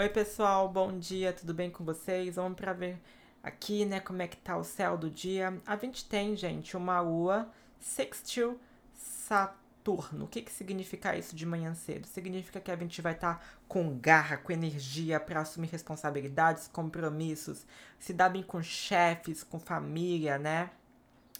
Oi, pessoal, bom dia, tudo bem com vocês? Vamos para ver aqui, né, como é que tá o céu do dia. A gente tem, gente, uma lua sextil Saturno. O que que significa isso de manhã cedo? Significa que a gente vai estar tá com garra, com energia para assumir responsabilidades, compromissos, se dar bem com chefes, com família, né?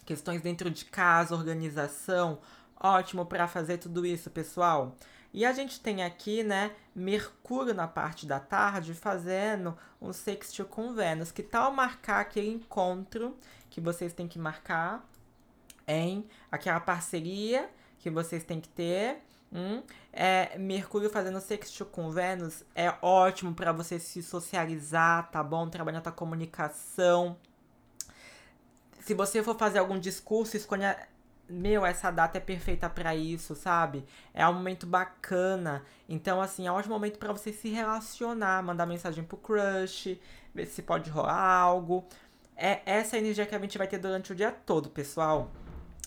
Questões dentro de casa, organização, ótimo para fazer tudo isso, pessoal. E a gente tem aqui, né, Mercúrio na parte da tarde fazendo um sextil com Vênus. Que tal marcar aquele encontro que vocês têm que marcar em aquela parceria que vocês têm que ter. Hum, é, Mercúrio fazendo sextil com Vênus é ótimo para você se socializar, tá bom? Trabalhar a comunicação. Se você for fazer algum discurso, escolha meu, essa data é perfeita para isso, sabe? É um momento bacana. Então, assim, é um momento para você se relacionar, mandar mensagem pro crush, ver se pode rolar algo. É essa energia que a gente vai ter durante o dia todo, pessoal.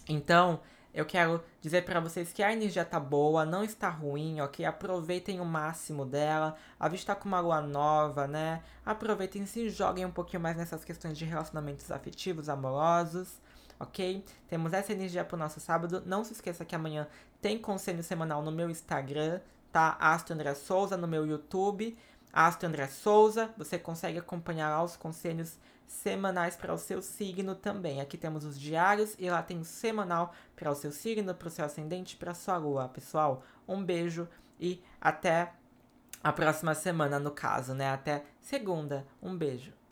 Então, eu quero dizer para vocês que a energia tá boa, não está ruim, ok? Aproveitem o máximo dela. A gente tá com uma lua nova, né? Aproveitem se joguem um pouquinho mais nessas questões de relacionamentos afetivos, amorosos ok? Temos essa energia pro nosso sábado. Não se esqueça que amanhã tem conselho semanal no meu Instagram, tá? Astro André Souza, no meu YouTube. Astro André Souza, você consegue acompanhar lá os conselhos semanais para o seu signo também. Aqui temos os diários e lá tem o semanal para o seu signo, para o seu ascendente, para a sua lua, pessoal. Um beijo e até a próxima semana, no caso, né? Até segunda. Um beijo.